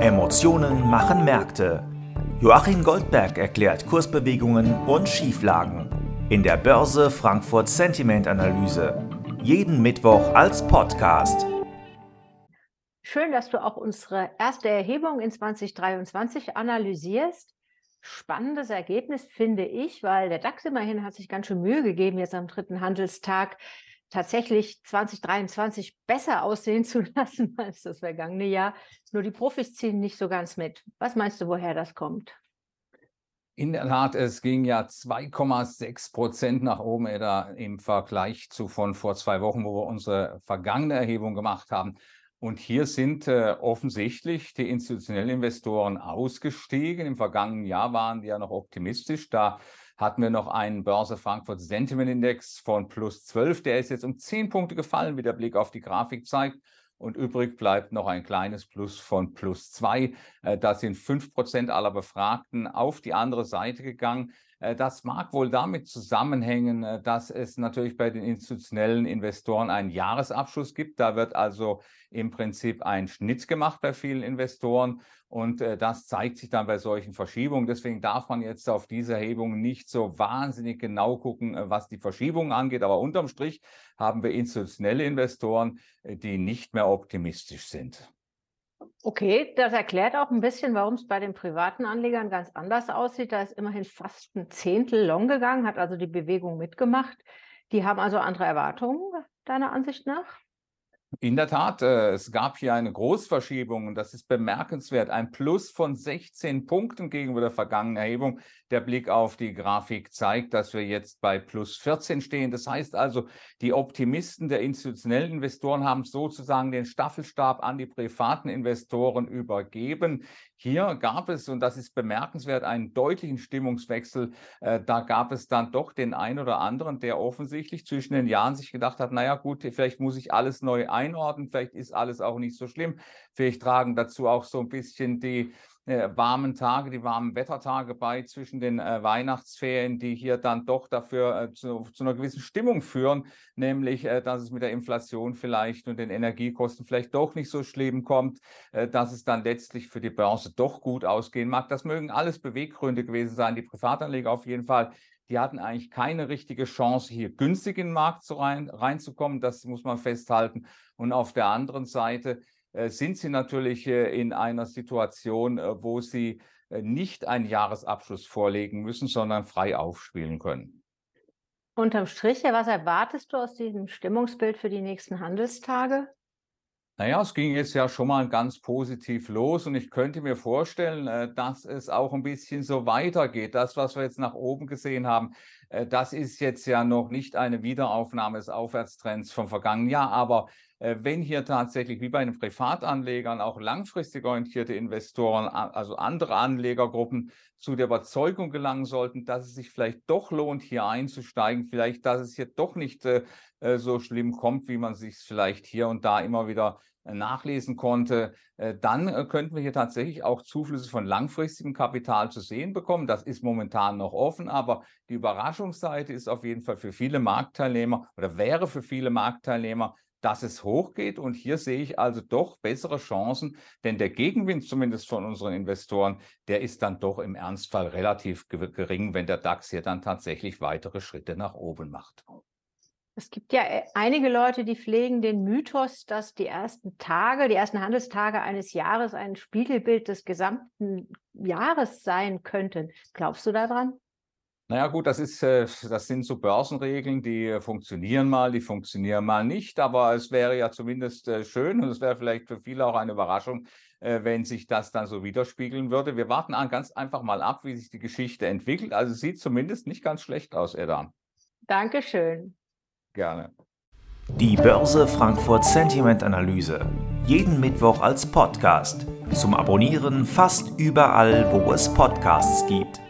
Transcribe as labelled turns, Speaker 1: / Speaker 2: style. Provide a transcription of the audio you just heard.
Speaker 1: Emotionen machen Märkte. Joachim Goldberg erklärt Kursbewegungen und Schieflagen in der Börse Frankfurt Sentiment Analyse. Jeden Mittwoch als Podcast.
Speaker 2: Schön, dass du auch unsere erste Erhebung in 2023 analysierst. Spannendes Ergebnis finde ich, weil der DAX immerhin hat sich ganz schön Mühe gegeben, jetzt am dritten Handelstag tatsächlich 2023 besser aussehen zu lassen als das vergangene Jahr. Nur die Profis ziehen nicht so ganz mit. Was meinst du, woher das kommt?
Speaker 3: In der Tat, es ging ja 2,6 Prozent nach oben im Vergleich zu von vor zwei Wochen, wo wir unsere vergangene Erhebung gemacht haben. Und hier sind äh, offensichtlich die institutionellen Investoren ausgestiegen. Im vergangenen Jahr waren die ja noch optimistisch. Da hatten wir noch einen Börse Frankfurt Sentiment Index von plus 12. Der ist jetzt um 10 Punkte gefallen, wie der Blick auf die Grafik zeigt. Und übrig bleibt noch ein kleines Plus von plus 2. Äh, da sind 5% aller Befragten auf die andere Seite gegangen. Äh, das mag wohl damit zusammenhängen, äh, dass es natürlich bei den institutionellen Investoren einen Jahresabschluss gibt. Da wird also im Prinzip ein Schnitt gemacht bei vielen Investoren und äh, das zeigt sich dann bei solchen Verschiebungen. Deswegen darf man jetzt auf diese Erhebung nicht so wahnsinnig genau gucken, was die Verschiebungen angeht. Aber unterm Strich haben wir institutionelle Investoren, die nicht mehr optimistisch sind.
Speaker 2: Okay, das erklärt auch ein bisschen, warum es bei den privaten Anlegern ganz anders aussieht. Da ist immerhin fast ein Zehntel long gegangen, hat also die Bewegung mitgemacht. Die haben also andere Erwartungen, deiner Ansicht nach?
Speaker 3: In der Tat, äh, es gab hier eine Großverschiebung und das ist bemerkenswert. Ein Plus von 16 Punkten gegenüber der vergangenen Erhebung. Der Blick auf die Grafik zeigt, dass wir jetzt bei plus 14 stehen. Das heißt also, die Optimisten der institutionellen Investoren haben sozusagen den Staffelstab an die privaten Investoren übergeben. Hier gab es, und das ist bemerkenswert, einen deutlichen Stimmungswechsel. Äh, da gab es dann doch den einen oder anderen, der offensichtlich zwischen den Jahren sich gedacht hat, naja gut, vielleicht muss ich alles neu einordnen, vielleicht ist alles auch nicht so schlimm. Vielleicht tragen dazu auch so ein bisschen die äh, warmen Tage, die warmen Wettertage bei zwischen den äh, Weihnachtsferien, die hier dann doch dafür äh, zu, zu, einer gewissen Stimmung führen, nämlich, äh, dass es mit der Inflation vielleicht und den Energiekosten vielleicht doch nicht so schlimm kommt, äh, dass es dann letztlich für die Börse doch gut ausgehen mag. Das mögen alles Beweggründe gewesen sein. Die Privatanleger auf jeden Fall die hatten eigentlich keine richtige Chance, hier günstig in den Markt zu rein, reinzukommen. Das muss man festhalten. Und auf der anderen Seite äh, sind sie natürlich äh, in einer Situation, äh, wo sie nicht einen Jahresabschluss vorlegen müssen, sondern frei aufspielen können.
Speaker 2: Unterm Strich, was erwartest du aus diesem Stimmungsbild für die nächsten Handelstage?
Speaker 3: Naja, es ging jetzt ja schon mal ganz positiv los und ich könnte mir vorstellen, dass es auch ein bisschen so weitergeht. Das, was wir jetzt nach oben gesehen haben, das ist jetzt ja noch nicht eine Wiederaufnahme des Aufwärtstrends vom vergangenen Jahr, aber äh, wenn hier tatsächlich wie bei den Privatanlegern auch langfristig orientierte Investoren, also andere Anlegergruppen zu der Überzeugung gelangen sollten, dass es sich vielleicht doch lohnt, hier einzusteigen, vielleicht, dass es hier doch nicht äh, äh so schlimm kommt, wie man sich vielleicht hier und da immer wieder äh, nachlesen konnte, dann könnten wir hier tatsächlich auch Zuflüsse von langfristigem Kapital zu sehen bekommen. Das ist momentan noch offen, aber die Überraschungsseite ist auf jeden Fall für viele Marktteilnehmer oder wäre für viele Marktteilnehmer dass es hochgeht. Und hier sehe ich also doch bessere Chancen, denn der Gegenwind zumindest von unseren Investoren, der ist dann doch im Ernstfall relativ gering, wenn der DAX hier dann tatsächlich weitere Schritte nach oben macht.
Speaker 2: Es gibt ja äh, einige Leute, die pflegen den Mythos, dass die ersten Tage, die ersten Handelstage eines Jahres ein Spiegelbild des gesamten Jahres sein könnten. Glaubst du daran?
Speaker 3: Naja gut, das, ist, äh, das sind so Börsenregeln, die funktionieren mal, die funktionieren mal nicht, aber es wäre ja zumindest äh, schön und es wäre vielleicht für viele auch eine Überraschung, äh, wenn sich das dann so widerspiegeln würde. Wir warten ganz einfach mal ab, wie sich die Geschichte entwickelt. Also sieht zumindest nicht ganz schlecht aus, Edan.
Speaker 2: Dankeschön.
Speaker 3: Gerne.
Speaker 1: Die Börse Frankfurt Sentiment Analyse. Jeden Mittwoch als Podcast. Zum Abonnieren fast überall, wo es Podcasts gibt.